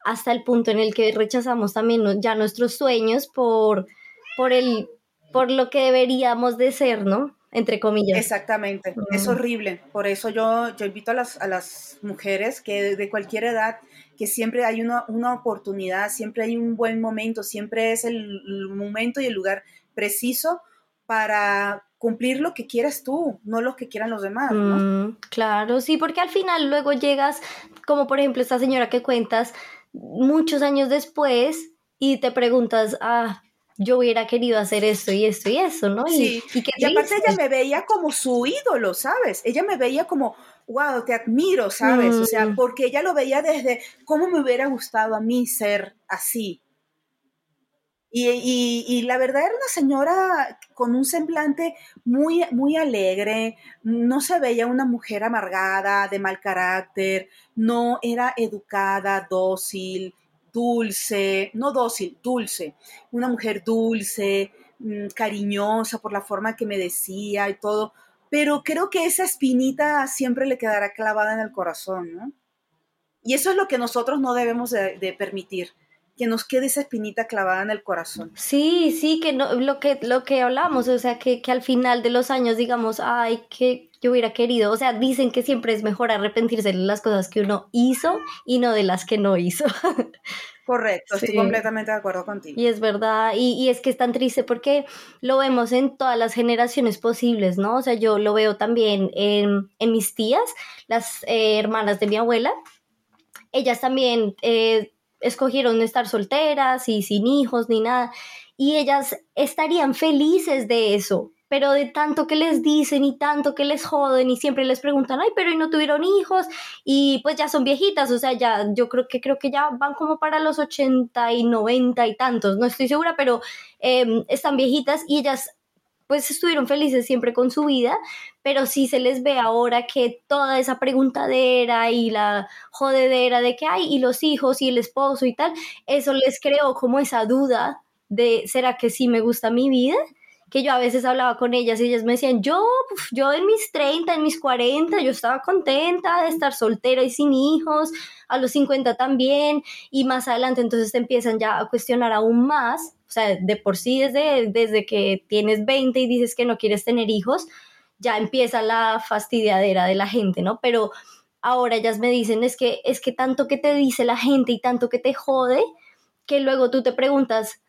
Speaker 1: hasta el punto en el que rechazamos también ya nuestros sueños por, por, el, por lo que deberíamos de ser, ¿no? Entre comillas.
Speaker 3: Exactamente, es horrible. Por eso yo, yo invito a las, a las mujeres que de cualquier edad que siempre hay una, una oportunidad, siempre hay un buen momento, siempre es el, momento y el lugar preciso para cumplir lo que quieres tú, no lo que quieran los demás, ¿no?
Speaker 1: Mm, claro, sí, porque al final luego llegas, como por ejemplo esta señora que cuentas, muchos años después y te preguntas, ah, yo hubiera querido hacer esto y esto y eso, ¿no?
Speaker 3: Sí, y, y aparte ella me veía como su ídolo, ¿sabes? Ella me veía como, wow, te admiro, ¿sabes? O sea, mm. porque ella lo veía desde cómo me hubiera gustado a mí ser así. Y, la verdad era una señora con un semblante muy, muy alegre, no se veía una mujer amargada, de mal carácter, no era educada, dócil, dulce, no dócil, dulce, una mujer dulce, mm, cariñosa por la forma que me decía y todo, pero creo que esa espinita siempre le quedará clavada en el corazón, ¿no? Y eso es lo que nosotros no debemos de, permitir, que nos quede esa espinita clavada en el corazón.
Speaker 1: Sí, sí, que no, lo que lo que hablamos, o sea, que, que al final de los años digamos, ay, que yo hubiera querido, o sea, dicen que siempre es mejor arrepentirse de las cosas que uno hizo y no de las que no hizo.
Speaker 3: Correcto, estoy completamente de acuerdo contigo.
Speaker 1: Y es verdad, y, es que es tan triste porque lo vemos en todas las generaciones posibles, ¿no? O sea, yo lo veo también en, mis tías, las eh, hermanas de mi abuela, ellas también eh, escogieron estar solteras y sin hijos ni nada, y ellas estarían felices de eso, pero de tanto que les dicen y tanto que les joden y siempre les preguntan, ay, pero no tuvieron hijos y pues ya son viejitas, o sea, ya yo creo que creo que ya van como para los 80 y 90 y tantos, no estoy segura, pero em, están viejitas y ellas pues estuvieron felices siempre con su vida, pero sí se les ve ahora que toda esa preguntadera y la jodedera de que hay y los hijos y el esposo y tal, eso les creó como esa duda de, ¿será que sí me gusta mi vida? Que yo a veces hablaba con ellas y ellas me decían, yo, yo en mis 30, en mis 40, yo estaba contenta de estar soltera y sin hijos, a los 50 también, y más adelante entonces te empiezan ya a cuestionar aún más, o sea, de por sí desde, desde que tienes 20 y dices que no quieres tener hijos, ya empieza la fastidiadera de la gente, ¿no? Pero ahora ellas me dicen, es que, es que tanto que te dice la gente y tanto que te jode, que luego tú te preguntas,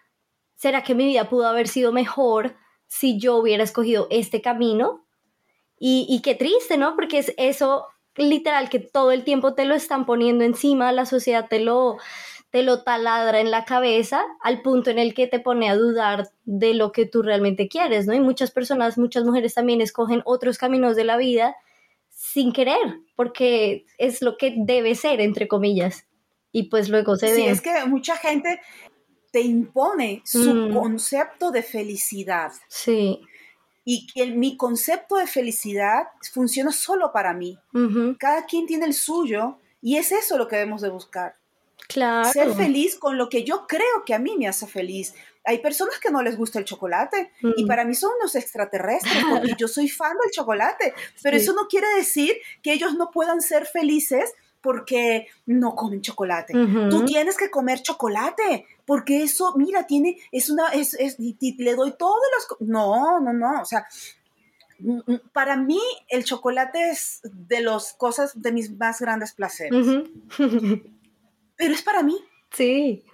Speaker 1: ¿será que mi vida pudo haber sido mejor si yo hubiera escogido este camino. Y, qué triste, ¿no? Porque es eso literal que todo el tiempo te lo están poniendo encima, la sociedad te lo, te lo taladra en la cabeza al punto en el que te pone a dudar de lo que tú realmente quieres, ¿no? Y muchas personas, muchas mujeres también escogen otros caminos de la vida sin querer, porque es lo que debe ser, entre comillas. Y pues luego se
Speaker 3: sí, es que mucha gente te impone su mm. concepto de felicidad.
Speaker 1: Sí.
Speaker 3: Y que mi concepto de felicidad funciona solo para mí. Cada quien tiene el suyo y es eso lo que debemos de buscar.
Speaker 1: Claro.
Speaker 3: Ser feliz con lo que yo creo que a mí me hace feliz. Hay personas que no les gusta el chocolate y mm. para mí son unos extraterrestres porque yo soy fan del chocolate, pero eso no quiere decir que ellos no puedan ser felices porque no comen chocolate. Tú tienes que comer chocolate, porque eso, mira, tiene, es una, es, es le doy todos los... No, no, no, o sea, para mí el chocolate es de las cosas, de mis más grandes placeres. Pero es para mí.
Speaker 1: Sí.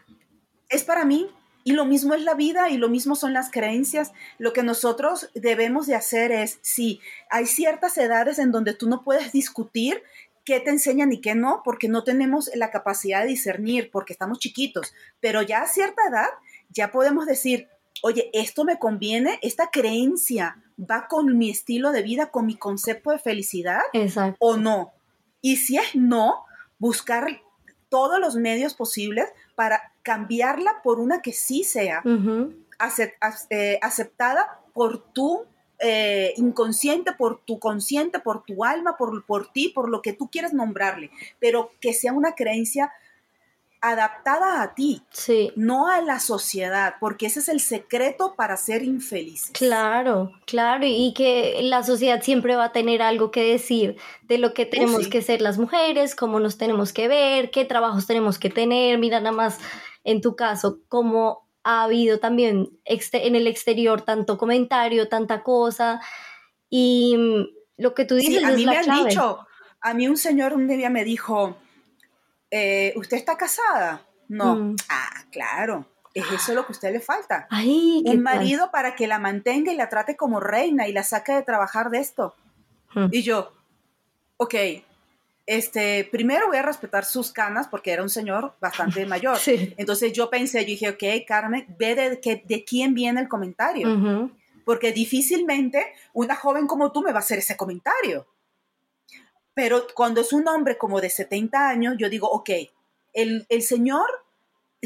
Speaker 3: Es para mí. Y lo mismo es la vida y lo mismo son las creencias. Lo que nosotros debemos de hacer es, sí, hay ciertas edades en donde tú no puedes discutir qué te enseñan y qué no, porque no tenemos la capacidad de discernir, porque estamos chiquitos, pero ya a cierta edad ya podemos decir, oye, esto me conviene, esta creencia va con mi estilo de vida, con mi concepto de felicidad o no. Y si es no, buscar todos los medios posibles para cambiarla por una que sí sea eh, aceptada por tu eh, inconsciente, por tu consciente, por tu alma, por, por ti, por lo que tú quieres nombrarle, pero que sea una creencia adaptada a ti,
Speaker 1: sí.
Speaker 3: no a la sociedad, porque ese es el secreto para ser infeliz.
Speaker 1: Claro, claro, y que la sociedad siempre va a tener algo que decir de lo que oh, tenemos que ser las mujeres, cómo nos tenemos que ver, qué trabajos tenemos que tener, mira nada más en tu caso, cómo ha habido también en el exterior tanto comentario, tanta cosa. Y mm, lo que tú dices
Speaker 3: a
Speaker 1: mí
Speaker 3: me han dicho, a mí un señor un día me dijo, eh, ¿usted está casada? No. Mm. Ah, claro. es eso lo que a usted le falta.
Speaker 1: Ay, ¿qué
Speaker 3: Un
Speaker 1: tal?
Speaker 3: marido para que la mantenga y la trate como reina y la saque de trabajar de esto.
Speaker 1: Hmm.
Speaker 3: Y yo, ok, este, primero voy a respetar sus canas porque era un señor bastante mayor.
Speaker 1: Sí.
Speaker 3: Entonces yo pensé, yo dije, ok, Carmen, ve de, que- de quién viene el comentario. Porque difícilmente una joven como tú me va a hacer ese comentario. Pero cuando es un hombre como de 70 años, yo digo, ok, el, el señor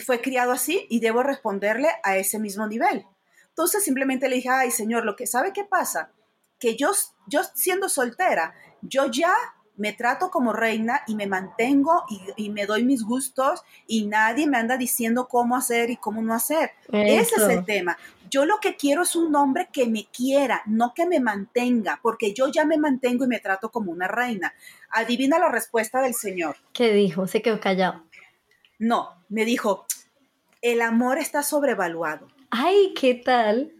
Speaker 3: fue criado así y debo responderle a ese mismo nivel. Entonces simplemente le dije, ay señor, lo que sabe qué pasa, que yo, yo siendo soltera, yo ya me trato como reina y me mantengo y, y me doy mis gustos y nadie me anda diciendo cómo hacer y cómo no hacer. Ese es el tema. Yo lo que quiero es un hombre que me quiera, no que me mantenga, porque yo ya me mantengo y me trato como una reina. Adivina la respuesta del señor.
Speaker 1: ¿Qué dijo? Se quedó callado.
Speaker 3: No, me dijo, el amor está sobrevaluado.
Speaker 1: Ay, ¿qué tal?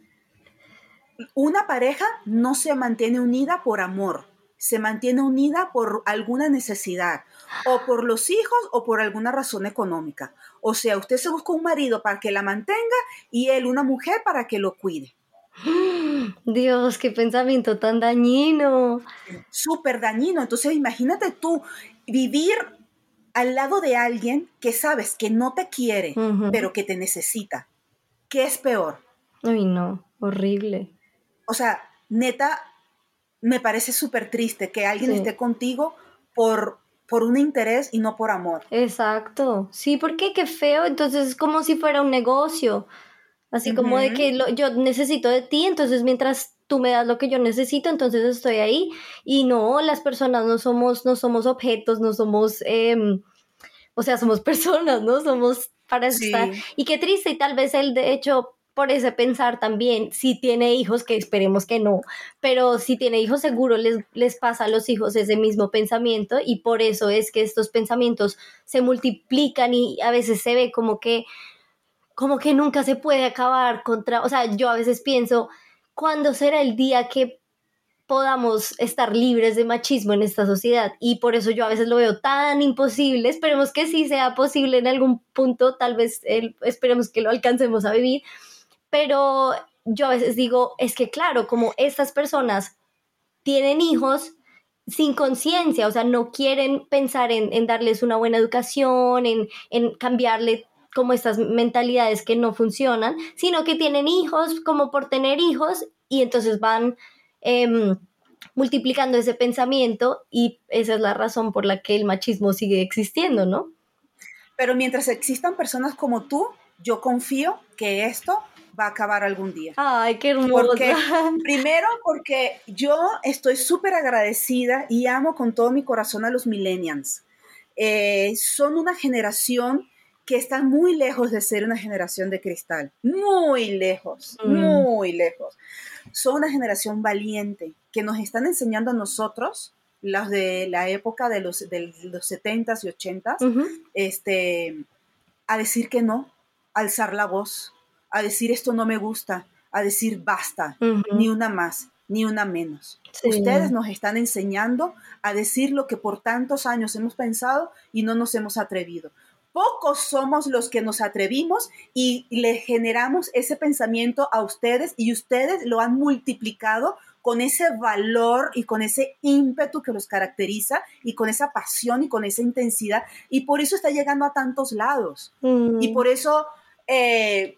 Speaker 3: Una pareja no se mantiene unida por amor, se mantiene unida por alguna necesidad, o por los hijos o por alguna razón económica. O sea, usted se busca un marido para que la mantenga y él una mujer para que lo cuide.
Speaker 1: Dios, qué pensamiento tan dañino.
Speaker 3: súper dañino. Entonces, imagínate tú vivir al lado de alguien que sabes que no te quiere, pero que te necesita. ¿Qué es peor?
Speaker 1: Ay, no, horrible.
Speaker 3: O sea, neta, me parece súper triste que alguien
Speaker 1: Sí.
Speaker 3: esté contigo por, por un interés y no por amor.
Speaker 1: Exacto. Sí, porque qué feo. Entonces es como si fuera un negocio. Así como de que lo- yo necesito de ti, entonces mientras tú me das lo que yo necesito, entonces estoy ahí. Y no, las personas no somos, no somos objetos, no somos, em, o sea, somos personas, ¿no? Somos para
Speaker 3: Sí.
Speaker 1: estar. Y qué triste, y tal vez él, de hecho, por ese pensar también, si tiene hijos, que esperemos que no, pero si tiene hijos, seguro les, les pasa a los hijos ese mismo pensamiento, y por eso es que estos pensamientos se multiplican y a veces se ve como que como que nunca se puede acabar contra, o sea, yo a veces pienso, ¿cuándo será el día que podamos estar libres de machismo en esta sociedad? Y por eso yo a veces lo veo tan imposible, esperemos que sí sea posible en algún punto, tal vez el- esperemos que lo alcancemos a vivir, pero yo a veces digo, es que claro, como estas personas tienen hijos, sin conciencia, o sea, no quieren pensar en, en darles una buena educación, en, en cambiarle como estas mentalidades que no funcionan, sino que tienen hijos como por tener hijos y entonces van em, multiplicando ese pensamiento y esa es la razón por la que el machismo sigue existiendo, ¿no?
Speaker 3: Pero mientras existan personas como tú, yo confío que esto va a acabar algún día.
Speaker 1: Ay, qué hermosa.
Speaker 3: Porque, primero, porque yo estoy súper agradecida y amo con todo mi corazón a los millennials. Eh, son una generación que está muy lejos de ser una generación de cristal. Muy lejos,
Speaker 1: Mm.
Speaker 3: muy lejos. Son una generación valiente que nos están enseñando a nosotros, los de la época de los, de los 70s y 80s,
Speaker 1: Ujú.
Speaker 3: este, a decir que no, alzar la voz, a decir esto no me gusta, a decir basta, ni una más, ni una menos.
Speaker 1: Sí.
Speaker 3: Ustedes nos están enseñando a decir lo que por tantos años hemos pensado y no nos hemos atrevido. Pocos somos los que nos atrevimos y le generamos ese pensamiento a ustedes y ustedes lo han multiplicado con ese valor y con ese ímpetu que los caracteriza y con esa pasión y con esa intensidad y por eso está llegando a tantos lados.
Speaker 1: Mm.
Speaker 3: Y por eso eh,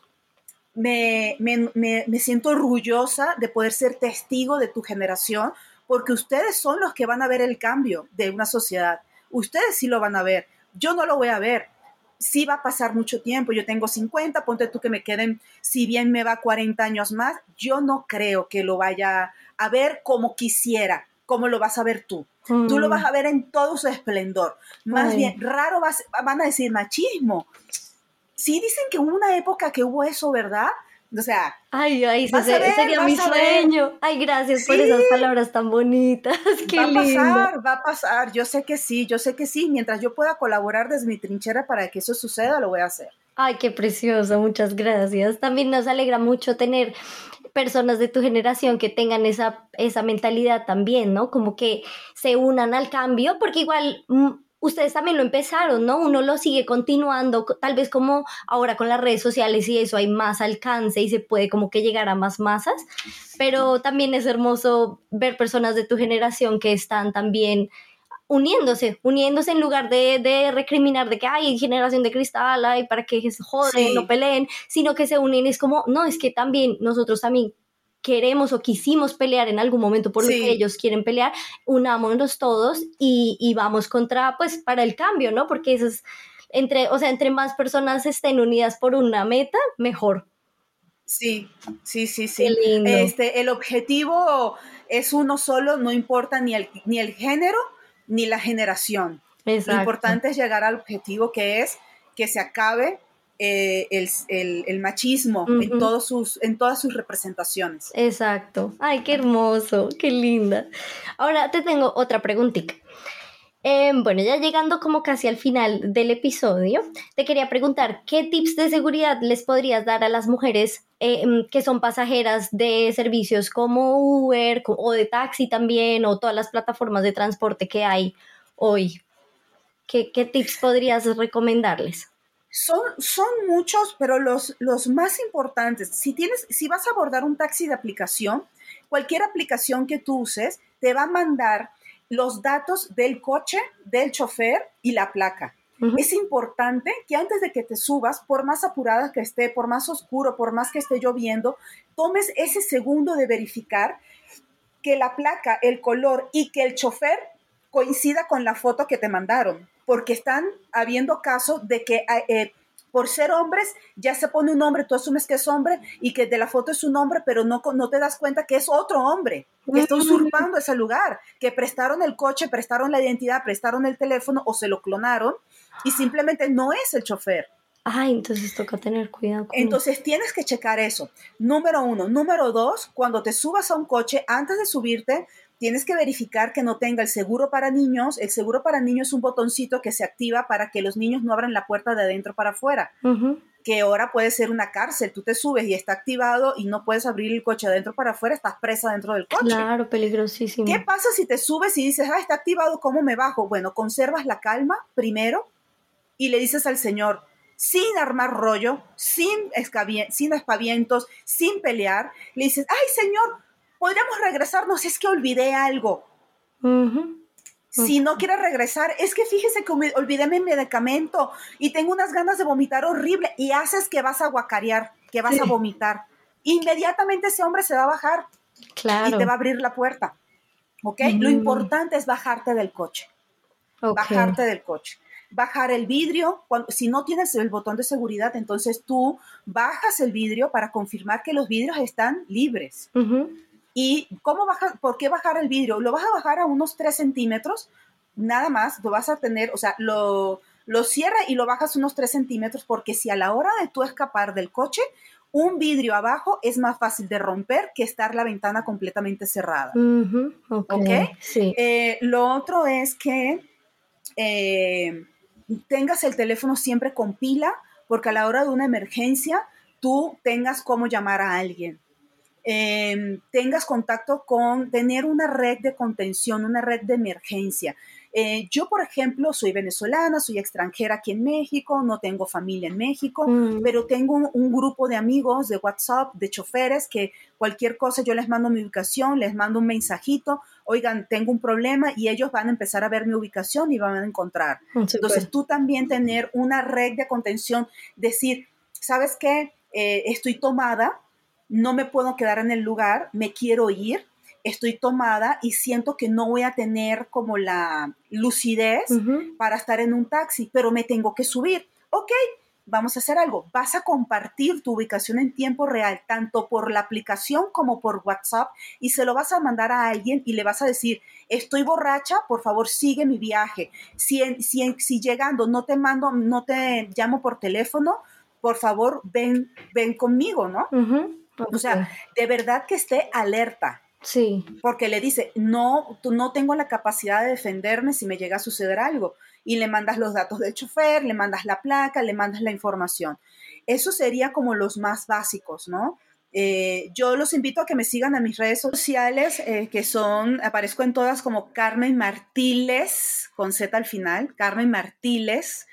Speaker 3: me, me- me- me siento orgullosa de poder ser testigo de tu generación, porque ustedes son los que van a ver el cambio de una sociedad. Ustedes sí lo van a ver. Yo no lo voy a ver. Sí va a pasar mucho tiempo. Yo tengo 50, ponte tú que me queden, si bien me va 40 años más, yo no creo que lo vaya a ver como quisiera, como lo vas a ver tú. Tú lo
Speaker 1: Mm.
Speaker 3: vas a ver en todo su esplendor. Más
Speaker 1: Ay.
Speaker 3: bien, raro vas- van a decir machismo. Sí dicen que hubo una época que hubo eso, ¿verdad? O sea,
Speaker 1: Ay, ay,
Speaker 3: a ver,
Speaker 1: sería mi
Speaker 3: ver.
Speaker 1: sueño. Ay, gracias por esas palabras tan bonitas. Qué
Speaker 3: va a
Speaker 1: lindo.
Speaker 3: pasar, va a pasar. Yo sé que sí, yo sé que sí. Mientras yo pueda colaborar desde mi trinchera para que eso suceda, lo voy a hacer.
Speaker 1: Ay, qué precioso, muchas gracias. También nos alegra mucho tener personas de tu generación que tengan esa, esa mentalidad también, ¿no? Como que se unan al cambio, porque igual mm, ustedes también lo empezaron, ¿no? Uno lo sigue continuando, tal vez como ahora con las redes sociales y eso hay más alcance y se puede como que llegar a más masas, pero también es hermoso ver personas de tu generación que están también uniéndose, uniéndose en lugar de, de recriminar de que hay generación de cristal, hay para que joden, no peleen, sino que se unen, es como, no, es que también nosotros también queremos o quisimos pelear en algún momento por lo que ellos quieren pelear, unámonos todos y, y, vamos contra, pues, para el cambio, ¿no? Porque eso es, entre, o sea, entre más personas estén unidas por una meta, mejor.
Speaker 3: Sí, sí, sí, sí. Este, el objetivo es uno solo, no importa ni el, ni el género ni la generación. Lo importante es llegar al objetivo que es que se acabe eh, el, machismo en, todos sus, en todas sus representaciones.
Speaker 1: Exacto. Ay, qué hermoso, qué linda. Ahora te tengo otra preguntita. Em, bueno, ya llegando como casi al final del episodio, te quería preguntar, ¿qué tips de seguridad les podrías dar a las mujeres em, que son pasajeras de servicios como Uber o de taxi también o todas las plataformas de transporte que hay hoy? ¿Qué, qué tips podrías recomendarles?
Speaker 3: Son, son muchos, pero los, los más importantes, si, tienes, si vas a abordar un taxi de aplicación, cualquier aplicación que tú uses te va a mandar los datos del coche, del chofer y la placa. Es importante que antes de que te subas, por más apurada que esté, por más oscuro, por más que esté lloviendo, tomes ese segundo de verificar que la placa, el color y que el chofer coincida con la foto que te mandaron porque están habiendo casos de que eh, por ser hombres ya se pone un hombre, tú asumes que es hombre y que de la foto es un hombre, pero no, no te das cuenta que es otro hombre, que está usurpando ese lugar, que prestaron el coche, prestaron la identidad, prestaron el teléfono o se lo clonaron y simplemente no es el chofer.
Speaker 1: Ay, entonces toca tener cuidado.
Speaker 3: entonces tienes que checar eso. Número uno. Número dos, cuando te subas a un coche, antes de subirte, tienes que verificar que no tenga el seguro para niños. El seguro para niños es un botoncito que se activa para que los niños no abran la puerta de adentro para afuera. Que ahora puede ser una cárcel. Tú te subes y está activado y no puedes abrir el coche de adentro para afuera, estás presa dentro del coche.
Speaker 1: Claro, peligrosísimo.
Speaker 3: ¿Qué pasa si te subes y dices, ah, está activado, ¿cómo me bajo? Bueno, conservas la calma primero y le dices al Señor, sin armar rollo, sin, sin espavientos, sin pelear, le dices, ay Señor, podríamos regresarnos, es que olvidé algo. Si no quiere regresar, es que fíjese que olvidé mi medicamento y tengo unas ganas de vomitar horrible y haces que vas a guacarear, que vas a vomitar. Inmediatamente ese hombre se va a bajar y te va a abrir la puerta. ¿Ok? Lo importante es bajarte del coche. Bajarte del coche bajar el vidrio. Cuando, si no tienes el botón de seguridad, entonces tú bajas el vidrio para confirmar que los vidrios están libres. ¿Y cómo baja, por qué bajar el vidrio? Lo vas a bajar a unos 3 centímetros, nada más, lo vas a tener, o sea, lo, lo cierra y lo bajas unos 3 centímetros porque si a la hora de tú escapar del coche, un vidrio abajo es más fácil de romper que estar la ventana completamente cerrada. ¿Ok? Sí. Eh, lo otro es que eh, tengas el teléfono siempre con pila porque a la hora de una emergencia tú tengas cómo llamar a alguien. Em, tengas contacto con tener una red de contención, una red de emergencia. Eh, yo, por ejemplo, soy venezolana, soy extranjera aquí en México, no tengo familia en México, mm. pero tengo un, grupo de amigos de WhatsApp, de choferes, que cualquier cosa yo les mando mi ubicación, les mando un mensajito, oigan, tengo un problema y ellos van a empezar a ver mi ubicación y van a encontrar. Entonces, tú también tener una red de contención, decir, ¿sabes qué? Eh, estoy tomada, no me puedo quedar en el lugar, me quiero ir, estoy tomada y siento que no voy a tener como la lucidez para estar en un taxi, pero me tengo que subir. Ok, vamos a hacer algo. Vas a compartir tu ubicación en tiempo real, tanto por la aplicación como por WhatsApp, y se lo vas a mandar a alguien y le vas a decir, estoy borracha, por favor sigue mi viaje. Si, si, si llegando no te mando, no te llamo por teléfono, por favor ven, ven conmigo, ¿no? O sea, de verdad que esté alerta.
Speaker 1: Sí.
Speaker 3: Porque le dice, no, tú no tengo la capacidad de defenderme si me llega a suceder algo. Y le mandas los datos del chofer, le mandas la placa, le mandas la información. Eso sería como los más básicos, ¿no? Eh, yo los invito a que me sigan a mis redes sociales, eh, que son, aparezco en todas como Carmen Martiles, con Z al final, Carmen Martiles.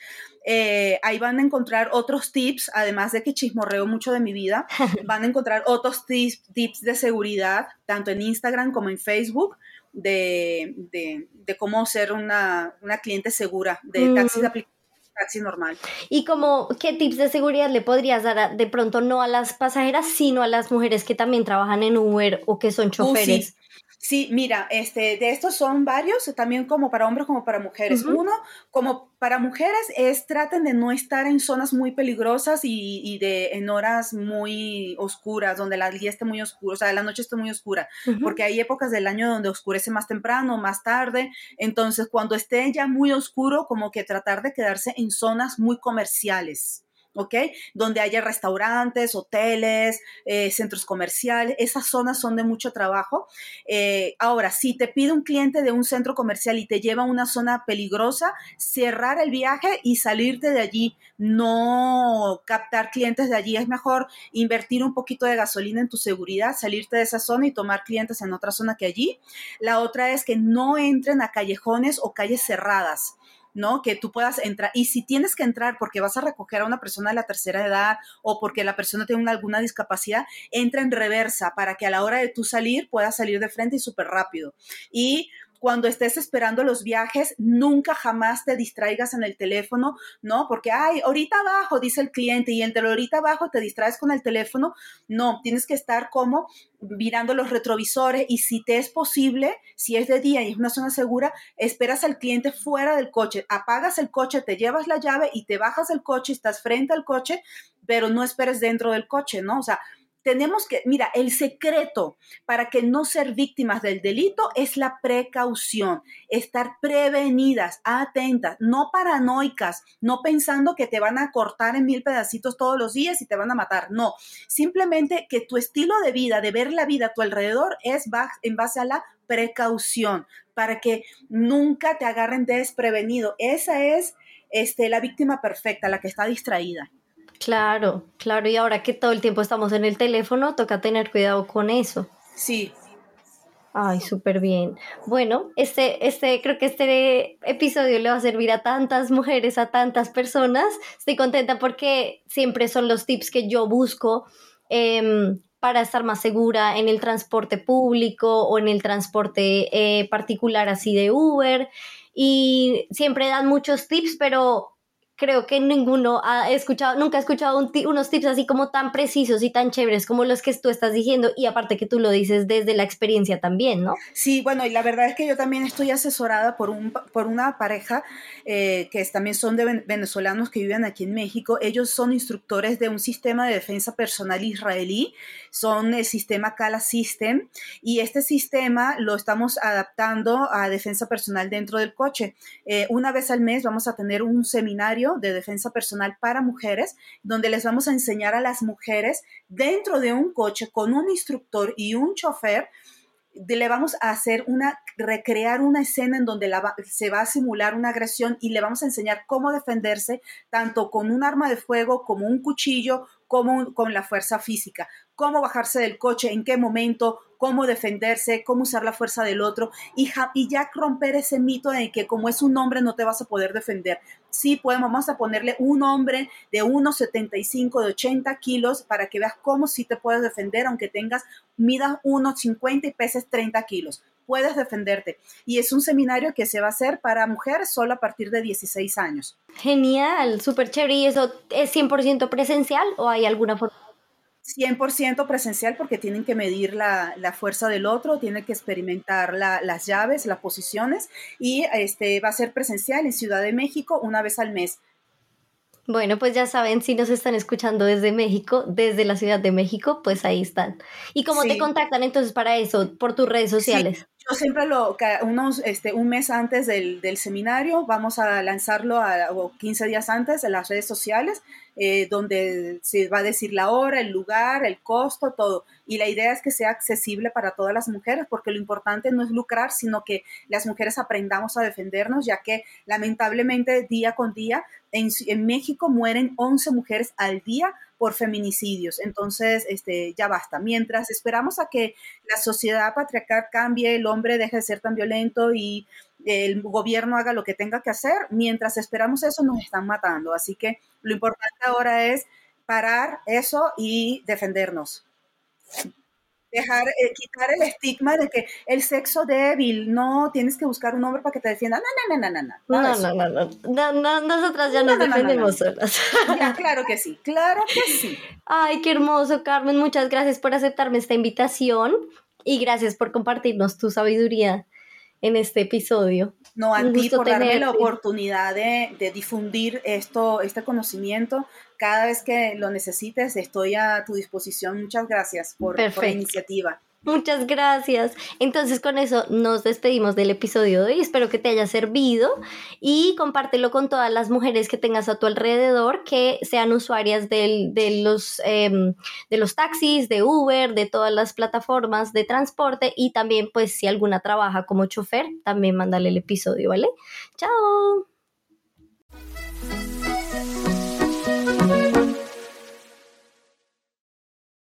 Speaker 3: Eh, ahí van a encontrar otros tips, además de que chismorreo mucho de mi vida, van a encontrar otros tips, tips de seguridad, tanto en Instagram como en Facebook, de, de, cómo ser una, una, cliente segura de taxis de aplicación taxi normal.
Speaker 1: ¿Y como qué tips de seguridad le podrías dar de pronto no a las pasajeras, sino a las mujeres que también trabajan en Uber o que son uh, choferes?
Speaker 3: Sí, mira, este, de estos son varios, también como para hombres como para mujeres. Uno, como para mujeres, es traten de no estar en zonas muy peligrosas y, de en horas muy oscuras, donde la día esté muy oscuro, o sea, la noche esté muy oscura, porque hay épocas del año donde oscurece más temprano, más tarde. Entonces, cuando esté ya muy oscuro, como que tratar de quedarse en zonas muy comerciales. ¿Ok? Donde haya restaurantes, hoteles, eh, centros comerciales, esas zonas son de mucho trabajo. Eh, ahora, si te pide un cliente de un centro comercial y te lleva a una zona peligrosa, cerrar el viaje y salirte de allí, no captar clientes de allí, es mejor invertir un poquito de gasolina en tu seguridad, salirte de esa zona y tomar clientes en otra zona que allí. La otra es que no entren a callejones o calles cerradas. ¿No? Que tú puedas entrar. Y si tienes que entrar porque vas a recoger a una persona de la tercera edad o porque la persona tiene alguna discapacidad, entra en reversa para que a la hora de tú salir puedas salir de frente y súper rápido. Y cuando estés esperando los viajes, nunca jamás te distraigas en el teléfono, ¿no? Porque, ay, ahorita abajo, dice el cliente, y entre ahorita abajo te distraes con el teléfono. No, tienes que estar como mirando los retrovisores y si te es posible, si es de día y es una zona segura, esperas al cliente fuera del coche, apagas el coche, te llevas la llave y te bajas del coche, estás frente al coche, pero no esperes dentro del coche, ¿no? O sea, tenemos que, mira, el secreto para que no ser víctimas del delito es la precaución, estar prevenidas, atentas, no paranoicas, no pensando que te van a cortar en mil pedacitos todos los días y te van a matar, no, simplemente que tu estilo de vida, de ver la vida a tu alrededor es en base a la precaución, para que nunca te agarren desprevenido. Esa es este, la víctima perfecta, la que está distraída.
Speaker 1: Claro, claro, y ahora que todo el tiempo estamos en el teléfono, toca tener cuidado con eso.
Speaker 3: Sí.
Speaker 1: Ay, súper bien. Bueno, este, este, creo que este episodio le va a servir a tantas mujeres, a tantas personas. Estoy contenta porque siempre son los tips que yo busco em, para estar más segura en el transporte público o en el transporte eh, particular así de Uber. Y siempre dan muchos tips, pero creo que ninguno ha escuchado, nunca ha escuchado unos tips así como tan precisos y tan chéveres como los que tú estás diciendo y aparte que tú lo dices desde la experiencia también, ¿no?
Speaker 3: Sí, bueno, y la verdad es que yo también estoy asesorada por, un, por una pareja eh, que también son de venezolanos que viven aquí en México. Ellos son instructores de un sistema de defensa personal israelí, son el sistema Kala System y este sistema lo estamos adaptando a defensa personal dentro del coche. Eh, una vez al mes vamos a tener un seminario de defensa personal para mujeres, donde les vamos a enseñar a las mujeres dentro de un coche con un instructor y un chofer le vamos a hacer una, recrear una escena en donde se va a simular una agresión y le vamos a enseñar cómo defenderse tanto con un arma de fuego como un cuchillo, como con la fuerza física, cómo bajarse del coche, en qué momento, cómo defenderse, cómo usar la fuerza del otro y, y ya romper ese mito de que como es un hombre no te vas a poder defender. Sí, podemos, vamos a ponerle un hombre de 1,75, de 80 kilos para que veas cómo sí te puedes defender aunque tengas, midas 1,50 y peses 30 kilos. Puedes defenderte. Y es un seminario que se va a hacer para mujeres solo a partir de 16 años.
Speaker 1: Genial, súper chévere. ¿Y eso es 100% presencial o hay alguna forma?
Speaker 3: 100% presencial porque tienen que medir la, fuerza del otro, tienen que experimentar las llaves, las posiciones y este, va a ser presencial en Ciudad de México una vez al mes.
Speaker 1: Bueno, pues ya saben, si nos están escuchando desde México, desde la Ciudad de México, pues ahí están. ¿Y cómo te contactan entonces para eso? Por tus redes sociales.
Speaker 3: Yo siempre lo, unos, este, un mes antes del, seminario, vamos a lanzarlo a, o 15 días antes en las redes sociales, eh, donde se va a decir la hora, el lugar, el costo, todo. Y la idea es que sea accesible para todas las mujeres, porque lo importante no es lucrar, sino que las mujeres aprendamos a defendernos, ya que lamentablemente día con día en, en México mueren 11 mujeres al día por feminicidios. Entonces, este, ya basta. Mientras esperamos a que la sociedad patriarcal cambie, el hombre deje de ser tan violento y el gobierno haga lo que tenga que hacer, mientras esperamos eso nos están matando. Así que lo importante ahora es parar eso y defendernos dejar, eh, quitar el estigma de que el sexo débil, no tienes que buscar un hombre para que te defienda. No, no, no, no, no.
Speaker 1: No, no, no, no, no, no, nosotras ya nos defendemos solas.
Speaker 3: Ya, claro que sí, claro que sí.
Speaker 1: Ay, qué hermoso, Carmen. Muchas gracias por aceptarme esta invitación y gracias por compartirnos tu sabiduría en este episodio.
Speaker 3: No, a ti por darme la oportunidad de, de, difundir esto, este conocimiento. Cada vez que lo necesites, estoy a tu disposición. Muchas gracias por, por la iniciativa.
Speaker 1: Muchas gracias. Entonces con eso nos despedimos del episodio de hoy. Espero que te haya servido y compártelo con todas las mujeres que tengas a tu alrededor que sean usuarias de, los, em, de los taxis, de Uber, de todas las plataformas de transporte y también pues si alguna trabaja como chofer, también mándale el episodio, ¿vale? Chao.